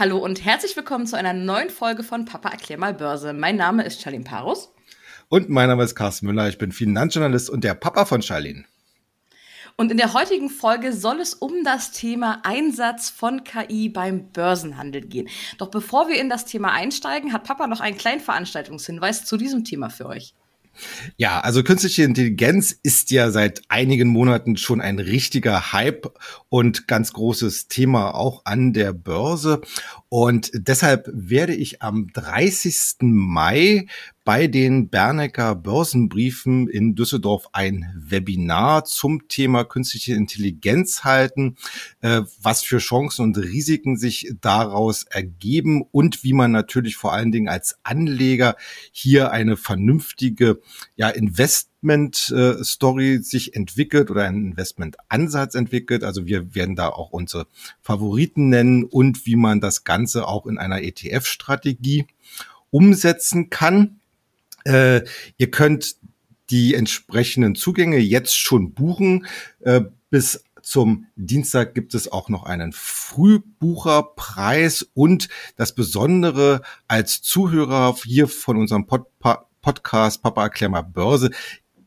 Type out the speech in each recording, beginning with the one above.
Hallo und herzlich willkommen zu einer neuen Folge von Papa erklär mal Börse. Mein Name ist Charlene Parus. Und mein Name ist Carsten Müller. Ich bin Finanzjournalist und der Papa von Charlene. Und in der heutigen Folge soll es um das Thema Einsatz von KI beim Börsenhandel gehen. Doch bevor wir in das Thema einsteigen, hat Papa noch einen kleinen Veranstaltungshinweis zu diesem Thema für euch. Ja, also künstliche Intelligenz ist ja seit einigen Monaten schon ein richtiger Hype und ganz großes Thema auch an der Börse. Und deshalb werde ich am 30. Mai bei den Bernecker Börsenbriefen in Düsseldorf ein Webinar zum Thema künstliche Intelligenz halten, äh, was für Chancen und Risiken sich daraus ergeben und wie man natürlich vor allen Dingen als Anleger hier eine vernünftige ja, Investment äh, Story sich entwickelt oder einen Investment Ansatz entwickelt. Also wir werden da auch unsere Favoriten nennen und wie man das Ganze auch in einer ETF Strategie umsetzen kann. Äh, ihr könnt die entsprechenden Zugänge jetzt schon buchen. Äh, bis zum Dienstag gibt es auch noch einen Frühbucherpreis und das Besondere als Zuhörer hier von unserem Pod Podcast Papa erklär Börse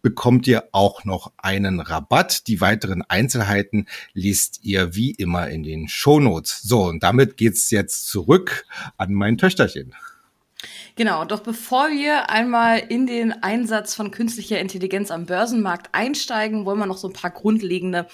bekommt ihr auch noch einen Rabatt. Die weiteren Einzelheiten liest ihr wie immer in den Shownotes. So, und damit geht's jetzt zurück an mein Töchterchen. Genau, doch bevor wir einmal in den Einsatz von künstlicher Intelligenz am Börsenmarkt einsteigen, wollen wir noch so ein paar grundlegende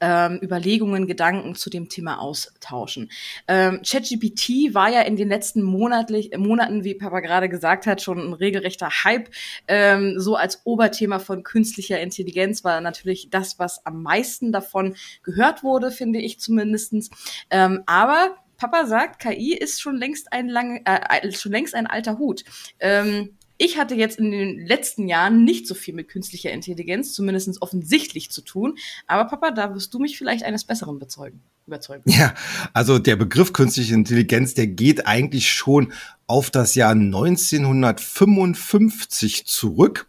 ähm, Überlegungen, Gedanken zu dem Thema austauschen. Ähm, ChatGPT war ja in den letzten monatlich, Monaten, wie Papa gerade gesagt hat, schon ein regelrechter Hype. Ähm, so als Oberthema von künstlicher Intelligenz war natürlich das, was am meisten davon gehört wurde, finde ich zumindestens. Ähm, aber Papa sagt, KI ist schon längst ein lange, äh, schon längst ein alter Hut. Ähm, ich hatte jetzt in den letzten Jahren nicht so viel mit künstlicher Intelligenz, zumindest offensichtlich zu tun. Aber Papa, da wirst du mich vielleicht eines Besseren bezeugen überzeugen. Ja, also der Begriff künstliche Intelligenz, der geht eigentlich schon auf das Jahr 1955 zurück.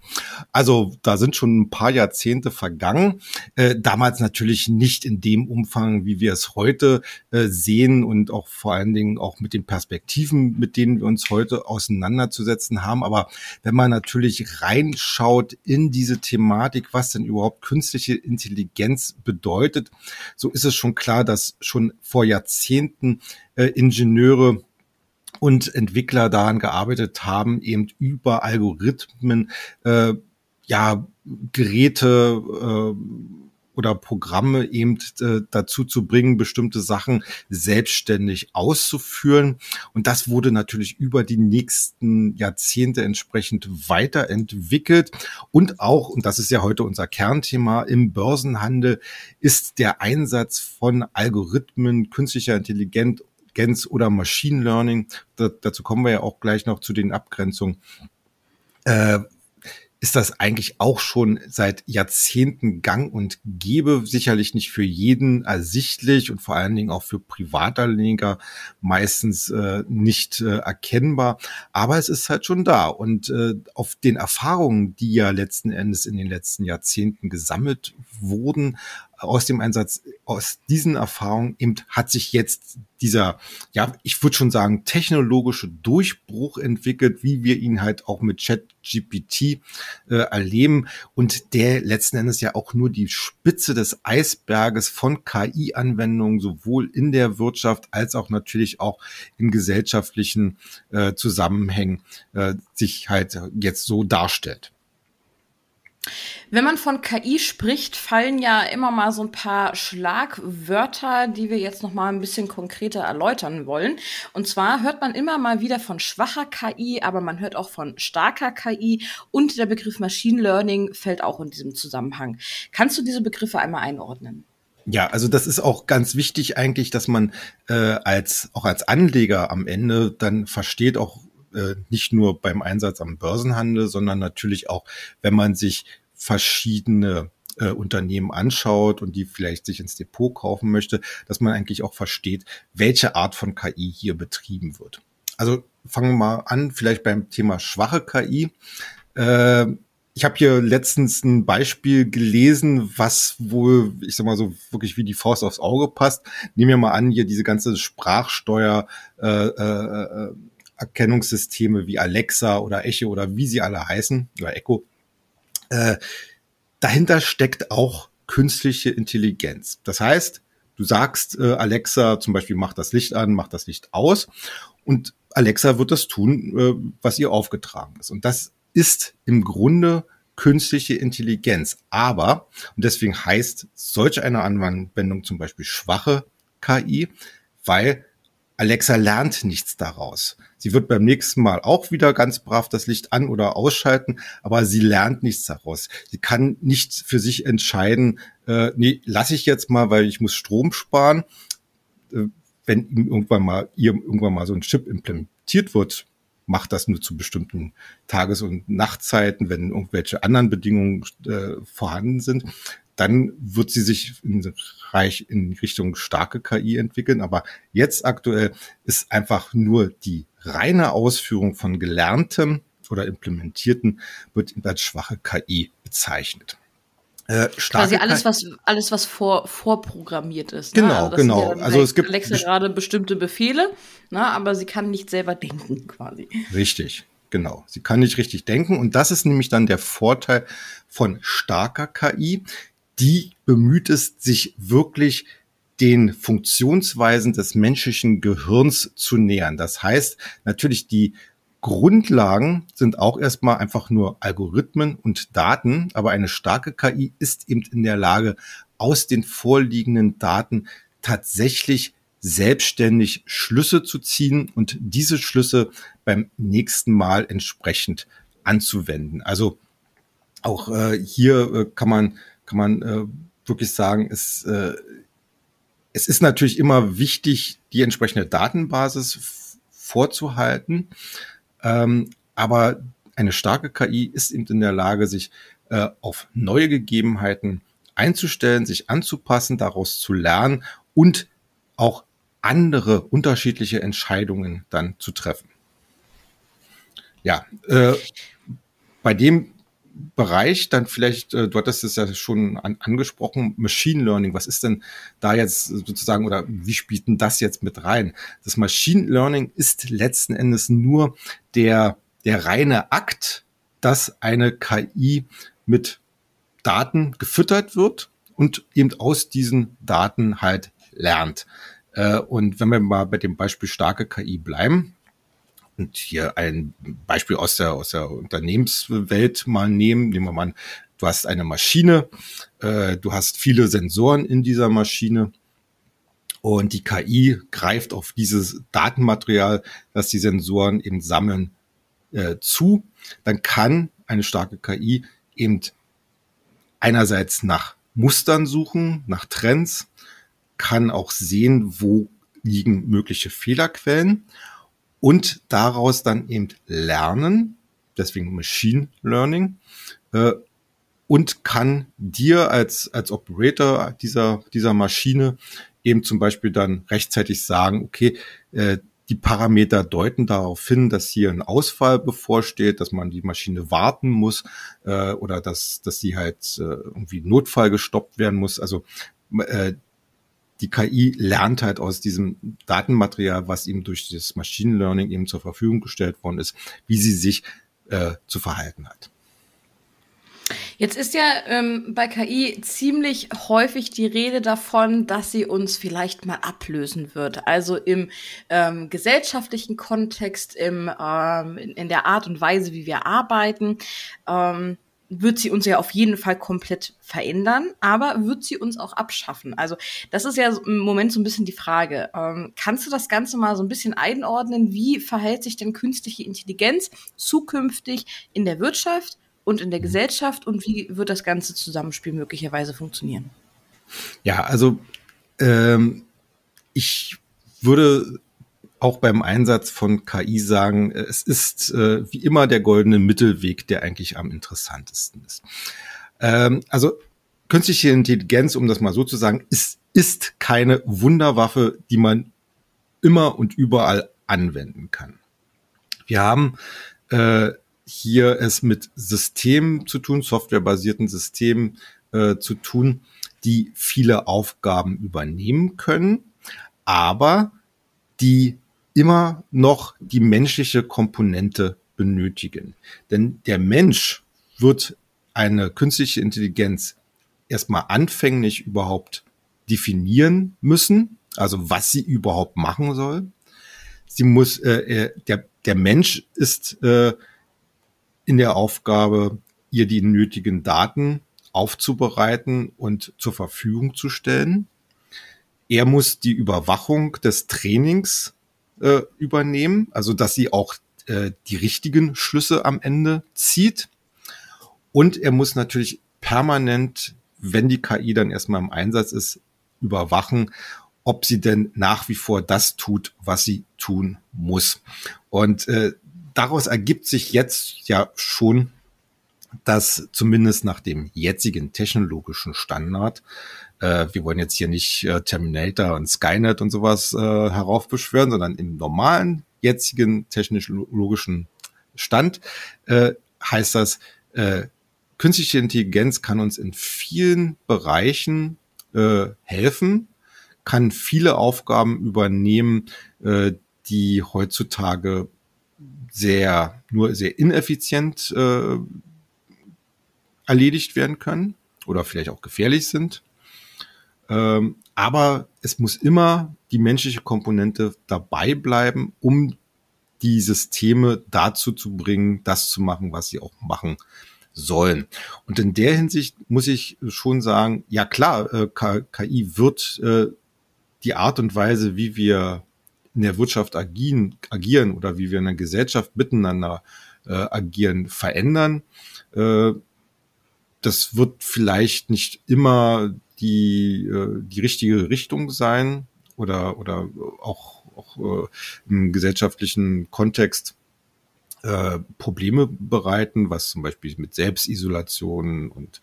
Also da sind schon ein paar Jahrzehnte vergangen. Äh, damals natürlich nicht in dem Umfang, wie wir es heute äh, sehen und auch vor allen Dingen auch mit den Perspektiven, mit denen wir uns heute auseinanderzusetzen haben. Aber wenn man natürlich reinschaut in diese Thematik, was denn überhaupt künstliche Intelligenz bedeutet, so ist es schon klar, dass schon vor Jahrzehnten äh, Ingenieure und Entwickler daran gearbeitet haben, eben über Algorithmen äh, ja Geräte äh, oder Programme eben äh, dazu zu bringen, bestimmte Sachen selbstständig auszuführen. Und das wurde natürlich über die nächsten Jahrzehnte entsprechend weiterentwickelt. Und auch, und das ist ja heute unser Kernthema im Börsenhandel, ist der Einsatz von Algorithmen, künstlicher Intelligenz oder Machine Learning, da, dazu kommen wir ja auch gleich noch zu den Abgrenzungen, äh, ist das eigentlich auch schon seit Jahrzehnten gang und gäbe. Sicherlich nicht für jeden ersichtlich und vor allen Dingen auch für Privatanleger meistens äh, nicht äh, erkennbar. Aber es ist halt schon da. Und äh, auf den Erfahrungen, die ja letzten Endes in den letzten Jahrzehnten gesammelt wurden, aus dem Einsatz, aus diesen Erfahrungen eben hat sich jetzt dieser, ja, ich würde schon sagen, technologische Durchbruch entwickelt, wie wir ihn halt auch mit ChatGPT äh, erleben und der letzten Endes ja auch nur die Spitze des Eisberges von KI-Anwendungen sowohl in der Wirtschaft als auch natürlich auch in gesellschaftlichen äh, Zusammenhängen äh, sich halt jetzt so darstellt. Wenn man von KI spricht, fallen ja immer mal so ein paar Schlagwörter, die wir jetzt noch mal ein bisschen konkreter erläutern wollen. Und zwar hört man immer mal wieder von schwacher KI, aber man hört auch von starker KI und der Begriff Machine Learning fällt auch in diesem Zusammenhang. Kannst du diese Begriffe einmal einordnen? Ja, also das ist auch ganz wichtig eigentlich, dass man äh, als auch als Anleger am Ende dann versteht auch äh, nicht nur beim Einsatz am Börsenhandel, sondern natürlich auch, wenn man sich verschiedene äh, Unternehmen anschaut und die vielleicht sich ins Depot kaufen möchte, dass man eigentlich auch versteht, welche Art von KI hier betrieben wird. Also fangen wir mal an, vielleicht beim Thema schwache KI. Äh, ich habe hier letztens ein Beispiel gelesen, was wohl, ich sag mal so, wirklich wie die Faust aufs Auge passt. Nehmen wir mal an, hier diese ganze Sprachsteuer, äh, äh, Erkennungssysteme wie Alexa oder Echo oder wie sie alle heißen, oder Echo. Äh, dahinter steckt auch künstliche Intelligenz. Das heißt, du sagst äh, Alexa zum Beispiel, mach das Licht an, mach das Licht aus und Alexa wird das tun, äh, was ihr aufgetragen ist. Und das ist im Grunde künstliche Intelligenz. Aber, und deswegen heißt solch eine Anwendung zum Beispiel schwache KI, weil Alexa lernt nichts daraus. Sie wird beim nächsten Mal auch wieder ganz brav das Licht an oder ausschalten, aber sie lernt nichts daraus. Sie kann nicht für sich entscheiden, äh, nee, lasse ich jetzt mal, weil ich muss Strom sparen. Äh, wenn irgendwann mal, ihr irgendwann mal so ein Chip implementiert wird, macht das nur zu bestimmten Tages- und Nachtzeiten, wenn irgendwelche anderen Bedingungen äh, vorhanden sind. Dann wird sie sich in, Reich in Richtung starke KI entwickeln. Aber jetzt aktuell ist einfach nur die reine Ausführung von Gelerntem oder Implementierten wird als schwache KI bezeichnet. Äh, Quasi alles, was alles, was vor, vorprogrammiert ist. Ne? Genau, also genau. Ja also es gibt Alexa gerade bestimmte Befehle, ne? aber sie kann nicht selber denken, quasi. Richtig, genau. Sie kann nicht richtig denken und das ist nämlich dann der Vorteil von starker KI. Die bemüht es, sich wirklich den Funktionsweisen des menschlichen Gehirns zu nähern. Das heißt, natürlich die Grundlagen sind auch erstmal einfach nur Algorithmen und Daten, aber eine starke KI ist eben in der Lage, aus den vorliegenden Daten tatsächlich selbstständig Schlüsse zu ziehen und diese Schlüsse beim nächsten Mal entsprechend anzuwenden. Also auch äh, hier äh, kann man kann man äh, wirklich sagen, es äh, es ist natürlich immer wichtig, die entsprechende Datenbasis vorzuhalten. Ähm, aber eine starke KI ist eben in der Lage, sich äh, auf neue Gegebenheiten einzustellen, sich anzupassen, daraus zu lernen und auch andere unterschiedliche Entscheidungen dann zu treffen. Ja, äh, bei dem Bereich dann vielleicht, äh, du hattest es ja schon an, angesprochen, Machine Learning. Was ist denn da jetzt sozusagen oder wie spielt denn das jetzt mit rein? Das Machine Learning ist letzten Endes nur der, der reine Akt, dass eine KI mit Daten gefüttert wird und eben aus diesen Daten halt lernt. Äh, und wenn wir mal bei dem Beispiel starke KI bleiben, und hier ein Beispiel aus der, aus der Unternehmenswelt mal nehmen. Nehmen wir mal an, du hast eine Maschine, äh, du hast viele Sensoren in dieser Maschine und die KI greift auf dieses Datenmaterial, das die Sensoren eben sammeln, äh, zu. Dann kann eine starke KI eben einerseits nach Mustern suchen, nach Trends, kann auch sehen, wo liegen mögliche Fehlerquellen und daraus dann eben lernen, deswegen Machine Learning, äh, und kann dir als, als Operator dieser, dieser Maschine eben zum Beispiel dann rechtzeitig sagen, okay, äh, die Parameter deuten darauf hin, dass hier ein Ausfall bevorsteht, dass man die Maschine warten muss äh, oder dass, dass sie halt äh, irgendwie Notfall gestoppt werden muss. Also äh, die KI lernt halt aus diesem Datenmaterial, was ihm durch das Machine Learning eben zur Verfügung gestellt worden ist, wie sie sich äh, zu verhalten hat. Jetzt ist ja ähm, bei KI ziemlich häufig die Rede davon, dass sie uns vielleicht mal ablösen wird. Also im ähm, gesellschaftlichen Kontext, im, ähm, in, in, der Art und Weise, wie wir arbeiten. Ähm, wird sie uns ja auf jeden Fall komplett verändern, aber wird sie uns auch abschaffen? Also das ist ja im Moment so ein bisschen die Frage. Ähm, kannst du das Ganze mal so ein bisschen einordnen? Wie verhält sich denn künstliche Intelligenz zukünftig in der Wirtschaft und in der mhm. Gesellschaft und wie wird das ganze Zusammenspiel möglicherweise funktionieren? Ja, also ähm, ich würde auch beim Einsatz von KI sagen, es ist äh, wie immer der goldene Mittelweg, der eigentlich am interessantesten ist. Ähm, also künstliche Intelligenz, um das mal so zu sagen, ist, ist keine Wunderwaffe, die man immer und überall anwenden kann. Wir haben äh, hier es mit Systemen zu tun, softwarebasierten Systemen äh, zu tun, die viele Aufgaben übernehmen können, aber die immer noch die menschliche Komponente benötigen. Denn der Mensch wird eine künstliche Intelligenz erstmal anfänglich überhaupt definieren müssen, also was sie überhaupt machen soll. Sie muss, äh, äh der, der Mensch ist äh, in der Aufgabe, ihr die nötigen Daten aufzubereiten und zur Verfügung zu stellen. Er muss die Überwachung des Trainings äh, übernehmen, also dass sie auch äh, die richtigen Schlüsse am Ende zieht. Und er muss natürlich permanent, wenn die KI dann erstmal im Einsatz ist, überwachen, ob sie denn nach wie vor das tut, was sie tun muss. Und äh, daraus ergibt sich jetzt ja schon, dass zumindest nach dem jetzigen technologischen Standard, äh, wir wollen jetzt hier nicht äh, Terminator und Skynet und sowas äh, heraufbeschwören, sondern im normalen jetzigen technologischen Stand äh, heißt das, äh, künstliche Intelligenz kann uns in vielen Bereichen äh, helfen, kann viele Aufgaben übernehmen, äh, die heutzutage sehr, nur sehr ineffizient äh, erledigt werden können oder vielleicht auch gefährlich sind. Ähm, aber es muss immer die menschliche Komponente dabei bleiben, um die Systeme dazu zu bringen, das zu machen, was sie auch machen sollen. Und in der Hinsicht muss ich schon sagen, ja klar, äh, KI wird äh, die Art und Weise, wie wir in der Wirtschaft agieren, agieren oder wie wir in der Gesellschaft miteinander äh, agieren, verändern. Äh, das wird vielleicht nicht immer die, äh, die richtige Richtung sein oder, oder auch, auch äh, im gesellschaftlichen Kontext äh, Probleme bereiten, was zum Beispiel mit Selbstisolation und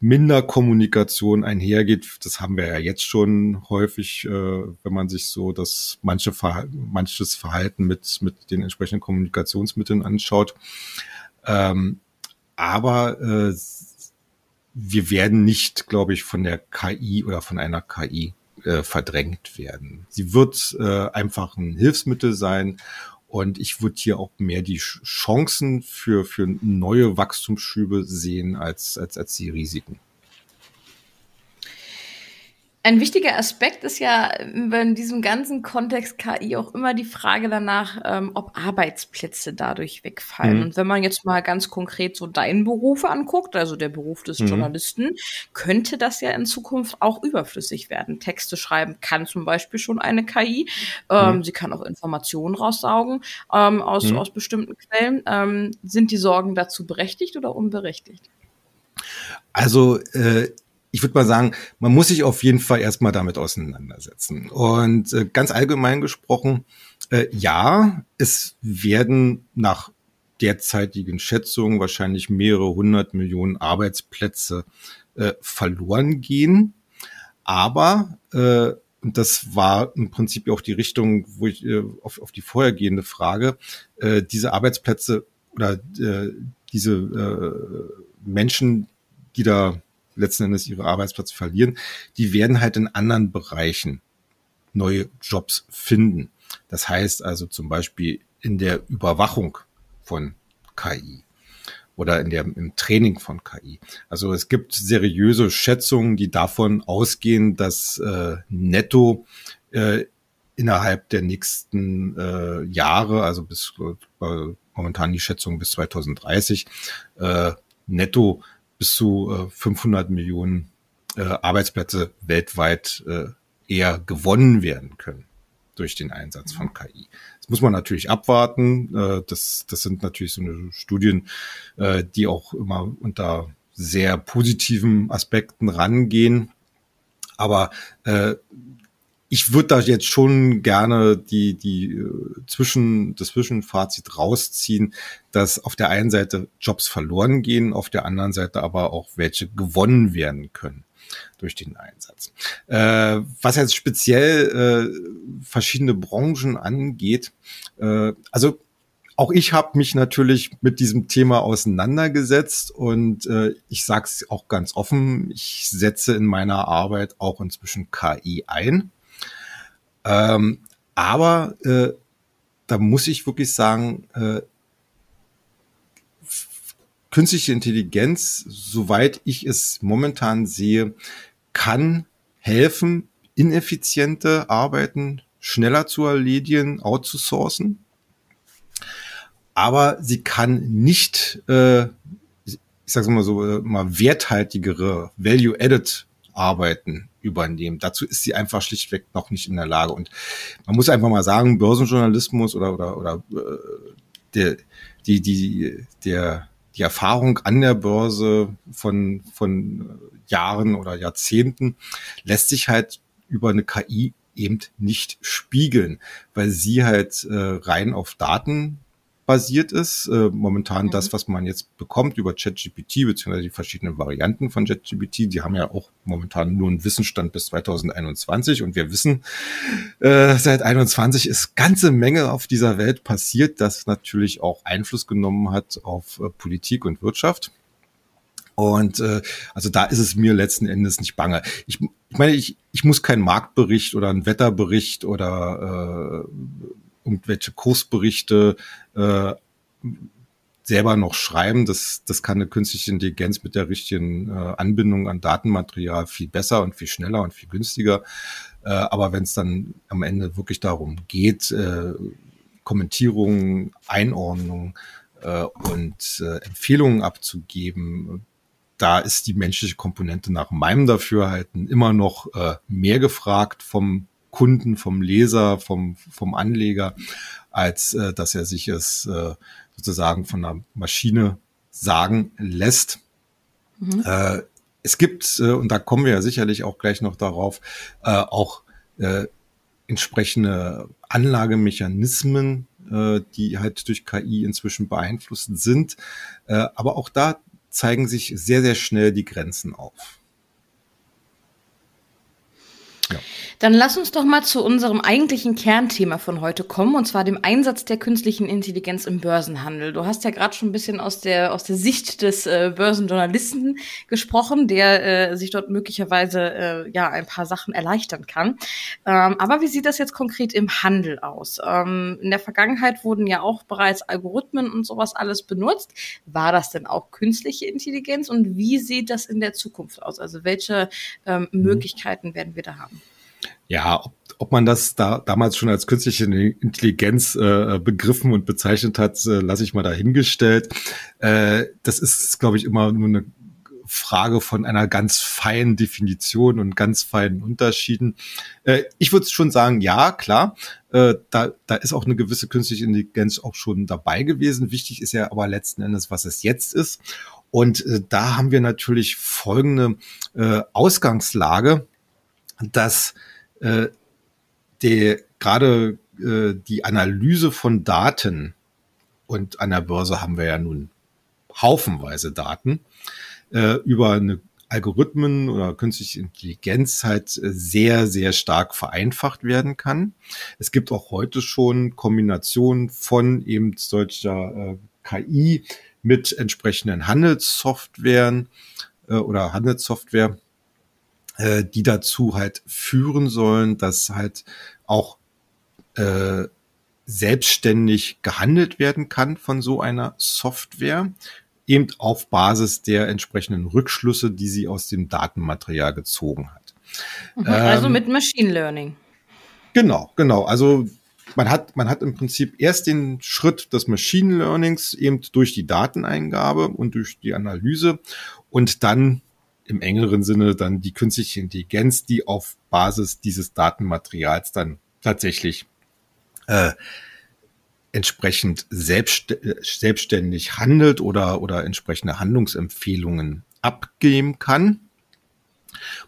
Minderkommunikation einhergeht. Das haben wir ja jetzt schon häufig, wenn man sich so das manche Verhalten, manches Verhalten mit, mit den entsprechenden Kommunikationsmitteln anschaut. Ähm, aber äh, wir werden nicht, glaube ich, von der KI oder von einer KI äh, verdrängt werden. Sie wird äh, einfach ein Hilfsmittel sein und ich würde hier auch mehr die Chancen für, für neue Wachstumsschübe sehen als, als, als die Risiken. Ein wichtiger Aspekt ist ja in diesem ganzen Kontext KI auch immer die Frage danach, ähm, ob Arbeitsplätze dadurch wegfallen. Mhm. Und wenn man jetzt mal ganz konkret so deinen Beruf anguckt, also der Beruf des mhm. Journalisten, könnte das ja in Zukunft auch überflüssig werden. Texte schreiben kann zum Beispiel schon eine KI. Ähm, mhm. Sie kann auch Informationen raussaugen ähm, aus, mhm. aus bestimmten Quellen. Ähm, sind die Sorgen dazu berechtigt oder unberechtigt? Also äh, ich würde mal sagen, man muss sich auf jeden Fall erstmal damit auseinandersetzen. Und äh, ganz allgemein gesprochen, äh, ja, es werden nach derzeitigen Schätzungen wahrscheinlich mehrere hundert Millionen Arbeitsplätze äh, verloren gehen. Aber, äh, und das war im Prinzip auch die Richtung, wo ich äh, auf, auf die vorhergehende Frage, äh, diese Arbeitsplätze oder äh, diese äh, Menschen, die da letzten Endes ihre Arbeitsplätze verlieren, die werden halt in anderen Bereichen neue Jobs finden. Das heißt also zum Beispiel in der Überwachung von KI oder in der, im Training von KI. Also es gibt seriöse Schätzungen, die davon ausgehen, dass äh, netto äh, innerhalb der nächsten äh, Jahre, also bis äh, momentan die Schätzung bis 2030, äh, netto bis zu äh, 500 Millionen äh, Arbeitsplätze weltweit äh, eher gewonnen werden können durch den Einsatz von KI. Das muss man natürlich abwarten. Äh, das, das sind natürlich so eine Studien, äh, die auch immer unter sehr positiven Aspekten rangehen. Aber äh, ich würde da jetzt schon gerne die, die äh, zwischen, das Zwischenfazit rausziehen, dass auf der einen Seite Jobs verloren gehen, auf der anderen Seite aber auch welche gewonnen werden können durch den Einsatz. Äh, was jetzt speziell äh, verschiedene Branchen angeht, äh, also auch ich habe mich natürlich mit diesem Thema auseinandergesetzt und äh, ich sage es auch ganz offen, ich setze in meiner Arbeit auch inzwischen KI ein. Ähm, aber äh, da muss ich wirklich sagen, äh, künstliche Intelligenz, soweit ich es momentan sehe, kann helfen, ineffiziente Arbeiten schneller zu erledigen, outzusourcen. Aber sie kann nicht, äh, ich sage mal so, äh, mal werthaltigere, value-added Arbeiten übernehmen. Dazu ist sie einfach schlichtweg noch nicht in der Lage. Und man muss einfach mal sagen, Börsenjournalismus oder oder oder äh, der die die der die Erfahrung an der Börse von von Jahren oder Jahrzehnten lässt sich halt über eine KI eben nicht spiegeln, weil sie halt äh, rein auf Daten basiert ist. Äh, momentan mhm. das, was man jetzt bekommt über ChatGPT, beziehungsweise die verschiedenen Varianten von ChatGPT, die haben ja auch momentan nur einen Wissensstand bis 2021 und wir wissen, äh, seit 21 ist ganze Menge auf dieser Welt passiert, das natürlich auch Einfluss genommen hat auf äh, Politik und Wirtschaft. Und äh, also da ist es mir letzten Endes nicht bange. Ich, ich meine, ich, ich muss keinen Marktbericht oder einen Wetterbericht oder äh, irgendwelche Kursberichte äh, selber noch schreiben. Das, das kann eine künstliche Intelligenz mit der richtigen äh, Anbindung an Datenmaterial viel besser und viel schneller und viel günstiger. Äh, aber wenn es dann am Ende wirklich darum geht, äh, Kommentierungen, Einordnung äh, und äh, Empfehlungen abzugeben, da ist die menschliche Komponente nach meinem Dafürhalten immer noch äh, mehr gefragt vom Kunden, vom Leser, vom, vom Anleger, als äh, dass er sich es äh, sozusagen von einer Maschine sagen lässt. Mhm. Äh, es gibt, äh, und da kommen wir ja sicherlich auch gleich noch darauf, äh, auch äh, entsprechende Anlagemechanismen, äh, die halt durch KI inzwischen beeinflusst sind. Äh, aber auch da zeigen sich sehr, sehr schnell die Grenzen auf. Ja. Dann lass uns doch mal zu unserem eigentlichen Kernthema von heute kommen, und zwar dem Einsatz der künstlichen Intelligenz im Börsenhandel. Du hast ja gerade schon ein bisschen aus der, aus der Sicht des äh, Börsenjournalisten gesprochen, der äh, sich dort möglicherweise äh, ja ein paar Sachen erleichtern kann. Ähm, aber wie sieht das jetzt konkret im Handel aus? Ähm, in der Vergangenheit wurden ja auch bereits Algorithmen und sowas alles benutzt. War das denn auch künstliche Intelligenz und wie sieht das in der Zukunft aus? Also welche ähm, mhm. Möglichkeiten werden wir da haben? Ja, ob, ob man das da damals schon als künstliche Intelligenz äh, begriffen und bezeichnet hat, äh, lasse ich mal dahingestellt. Äh, das ist, glaube ich, immer nur eine Frage von einer ganz feinen Definition und ganz feinen Unterschieden. Äh, ich würde schon sagen, ja, klar, äh, da, da ist auch eine gewisse künstliche Intelligenz auch schon dabei gewesen. Wichtig ist ja aber letzten Endes, was es jetzt ist. Und äh, da haben wir natürlich folgende äh, Ausgangslage, dass äh, der gerade äh, die Analyse von Daten und an der Börse haben wir ja nun haufenweise Daten äh, über eine Algorithmen oder künstliche Intelligenz halt äh, sehr, sehr stark vereinfacht werden kann. Es gibt auch heute schon Kombinationen von eben solcher äh, KI mit entsprechenden Handelssoftwaren äh, oder Handelssoftware, äh, die dazu halt führen sollen, dass halt auch äh, selbstständig gehandelt werden kann von so einer Software, eben auf Basis der entsprechenden Rückschlüsse, die sie aus dem Datenmaterial gezogen hat. Mhm, also ähm, mit Machine Learning. Genau, genau. Also man hat, man hat im Prinzip erst den Schritt des Machine Learnings eben durch die Dateneingabe und durch die Analyse und dann im engeren Sinne dann die künstliche Intelligenz, die auf Basis dieses Datenmaterials dann tatsächlich äh, entsprechend selbst, selbstständig handelt oder, oder entsprechende Handlungsempfehlungen abgeben kann.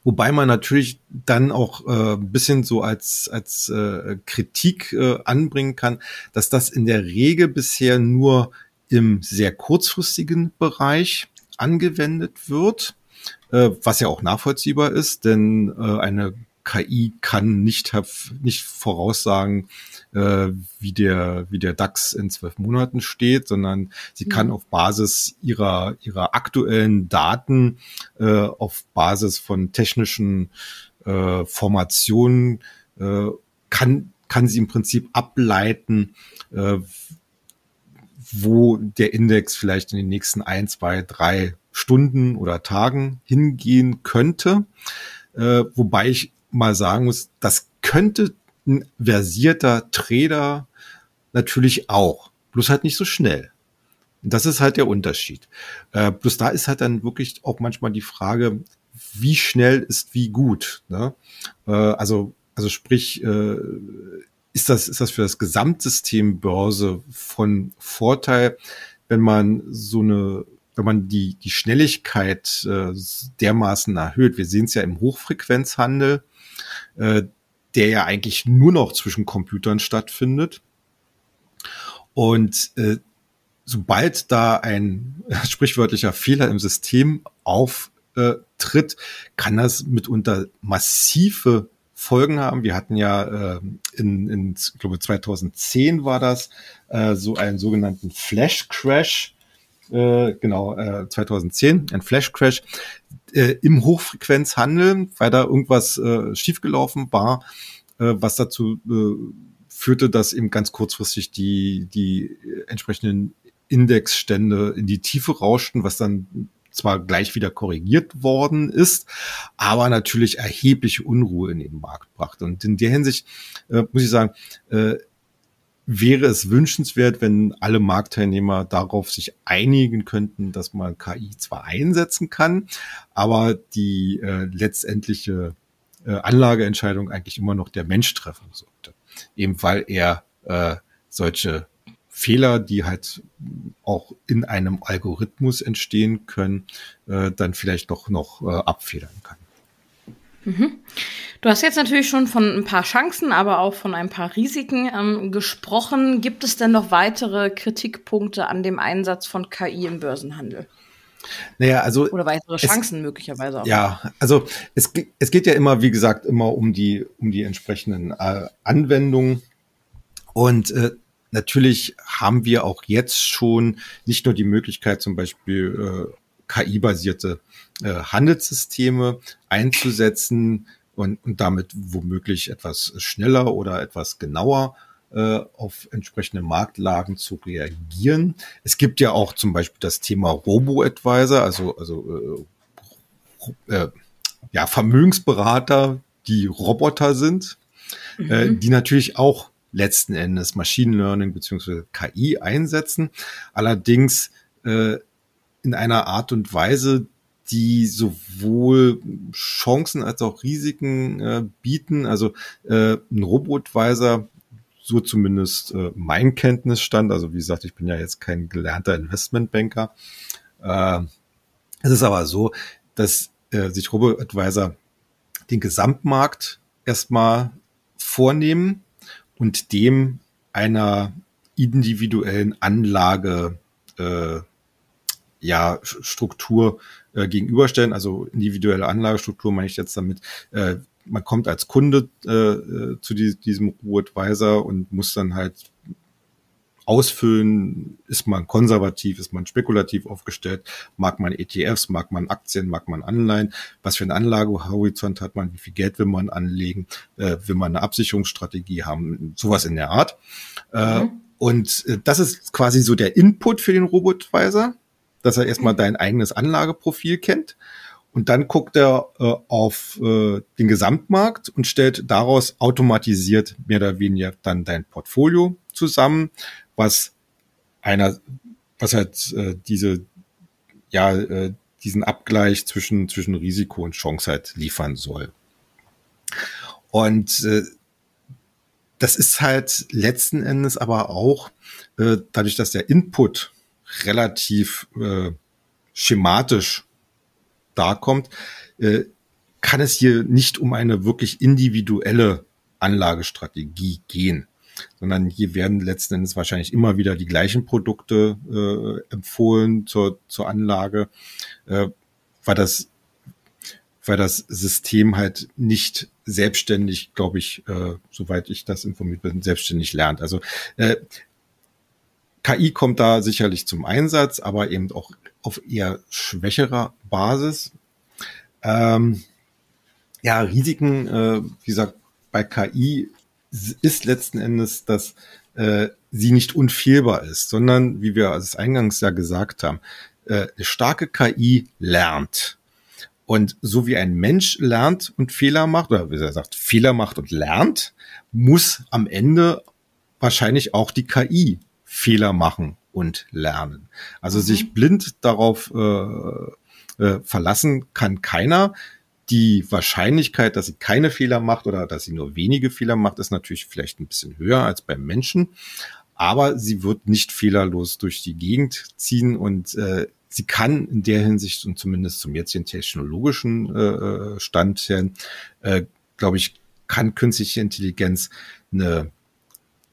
Wobei man natürlich dann auch äh, ein bisschen so als, als äh, Kritik äh, anbringen kann, dass das in der Regel bisher nur im sehr kurzfristigen Bereich angewendet wird äh, was ja auch nachvollziehbar ist, denn äh, eine KI kann nicht, nicht voraussagen, äh, wie der, wie der DAX in zwölf Monaten steht, sondern sie kann mhm. auf Basis ihrer, ihrer aktuellen Daten, äh, auf Basis von technischen äh, Formationen, äh, kann, kann sie im Prinzip ableiten, äh, wo der Index vielleicht in den nächsten ein, zwei, drei Stunden oder Tagen hingehen könnte. Äh, wobei ich mal sagen muss, das könnte ein versierter Trader natürlich auch. Bloß halt nicht so schnell. Und das ist halt der Unterschied. Äh, bloß da ist halt dann wirklich auch manchmal die Frage, wie schnell ist wie gut. Ne? Äh, also, also sprich, äh, ist das, ist das für das Gesamtsystem Börse von Vorteil, wenn man so eine, wenn man die, die Schnelligkeit äh, dermaßen erhöht. Wir sehen es ja im Hochfrequenzhandel, äh, der ja eigentlich nur noch zwischen Computern stattfindet. Und äh, sobald da ein sprichwörtlicher Fehler im System auftritt, kann das mitunter massive Folgen haben. Wir hatten ja äh, in, in, ich glaube 2010 war das, äh, so einen sogenannten Flash Crash. Äh, genau, äh, 2010, ein Flash Crash äh, im Hochfrequenzhandel, weil da irgendwas äh, schiefgelaufen war, äh, was dazu äh, führte, dass eben ganz kurzfristig die, die entsprechenden Indexstände in die Tiefe rauschten, was dann zwar gleich wieder korrigiert worden ist, aber natürlich erhebliche Unruhe in den Markt brachte. Und in der Hinsicht äh, muss ich sagen, äh, wäre es wünschenswert, wenn alle Marktteilnehmer darauf sich einigen könnten, dass man KI zwar einsetzen kann, aber die äh, letztendliche äh, Anlageentscheidung eigentlich immer noch der Mensch treffen sollte. Eben weil er äh, solche Fehler, die halt auch in einem Algorithmus entstehen können, äh, dann vielleicht doch noch äh, abfedern kann. Mhm. Du hast jetzt natürlich schon von ein paar Chancen, aber auch von ein paar Risiken ähm, gesprochen. Gibt es denn noch weitere Kritikpunkte an dem Einsatz von KI im Börsenhandel? Naja, also. Oder weitere Chancen es, möglicherweise auch. Ja, also es, es geht ja immer, wie gesagt, immer um die, um die entsprechenden äh, Anwendungen. Und äh, natürlich haben wir auch jetzt schon nicht nur die Möglichkeit, zum Beispiel äh, KI-basierte äh, Handelssysteme einzusetzen und, und damit womöglich etwas schneller oder etwas genauer äh, auf entsprechende Marktlagen zu reagieren. Es gibt ja auch zum Beispiel das Thema Robo-Advisor, also, also äh, äh, ja, Vermögensberater, die Roboter sind, äh, mhm. äh, die natürlich auch letzten Endes Machine Learning beziehungsweise KI einsetzen. Allerdings äh, in einer Art und Weise, die sowohl Chancen als auch Risiken äh, bieten. Also äh, ein Robotweiser, so zumindest äh, mein Kenntnisstand, also wie gesagt, ich bin ja jetzt kein gelernter Investmentbanker. Äh, es ist aber so, dass äh, sich Robotadvisor den Gesamtmarkt erstmal vornehmen und dem einer individuellen Anlage äh, ja, Struktur äh, gegenüberstellen. Also individuelle Anlagestruktur meine ich jetzt damit, äh, man kommt als Kunde äh, äh zu die, diesem Robo-Advisor und muss dann halt ausfüllen, ist man konservativ, ist man spekulativ aufgestellt, mag man ETFs, mag man Aktien, mag man Anleihen, was für einen Anlagehorizont hat man, wie viel Geld will man anlegen, äh, will man eine Absicherungsstrategie haben, sowas in der Art. Äh, mhm. Und äh, das ist quasi so der Input für den Robotweiser, dass er erstmal dein eigenes Anlageprofil kennt. Und dann guckt er äh, auf äh, den Gesamtmarkt und stellt daraus automatisiert mehr oder weniger dann dein Portfolio zusammen, was einer, was halt äh, diese, ja, äh, diesen Abgleich zwischen, zwischen Risiko und Chance halt liefern soll. Und äh, das ist halt letzten Endes aber auch, äh, dadurch, dass der Input relativ äh, schematisch darkommt, äh, kann es hier nicht um eine wirklich individuelle Anlagestrategie gehen sondern hier werden letzten Endes wahrscheinlich immer wieder die gleichen Produkte äh, empfohlen zur, zur Anlage, äh, weil das weil das System halt nicht selbstständig, glaube ich, äh, soweit ich das informiert bin, selbstständig lernt. Also äh, KI kommt da sicherlich zum Einsatz, aber eben auch auf eher schwächerer Basis. Ähm, ja, Risiken, äh, wie gesagt, bei KI ist letzten Endes, dass äh, sie nicht unfehlbar ist, sondern, wie wir es eingangs ja gesagt haben, äh, starke KI lernt. Und so wie ein Mensch lernt und Fehler macht, oder wie er sagt, Fehler macht und lernt, muss am Ende wahrscheinlich auch die KI Fehler machen und lernen. Also mhm. sich blind darauf äh, äh, verlassen kann keiner. Die Wahrscheinlichkeit, dass sie keine Fehler macht oder dass sie nur wenige Fehler macht, ist natürlich vielleicht ein bisschen höher als beim Menschen. Aber sie wird nicht fehlerlos durch die Gegend ziehen und äh, sie kann in der Hinsicht und zumindest zum jetzigen technologischen äh, äh Stand her, äh, glaube ich, kann künstliche Intelligenz eine,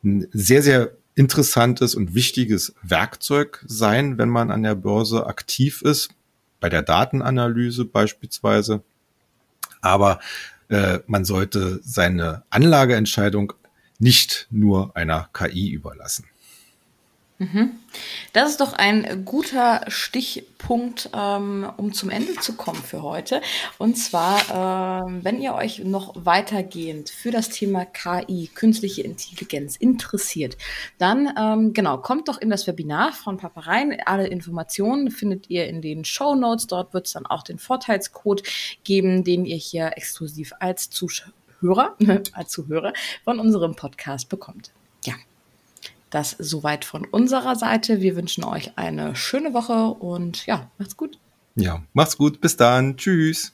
eine sehr, sehr interessantes und wichtiges Werkzeug sein, wenn man an der Börse aktiv ist, bei der Datenanalyse beispielsweise. Aber äh, man sollte seine Anlageentscheidung nicht nur einer KI überlassen. Mhm. Das ist doch ein guter Stichpunkt, ähm, um zum Ende zu kommen für heute. Und zwar, ähm, wenn ihr euch noch weitergehend für das Thema KI, künstliche Intelligenz interessiert, dann ähm, genau, kommt doch in das Webinar von Papa rein. Alle Informationen findet ihr in den Show Notes. Dort wird es dann auch den Vorteilscode geben, den ihr hier exklusiv als Zuhörer, als Zuhörer von unserem Podcast bekommt. Das soweit von unserer Seite. Wir wünschen euch eine schöne Woche und ja, macht's gut. Ja, macht's gut. Bis dann. Tschüss.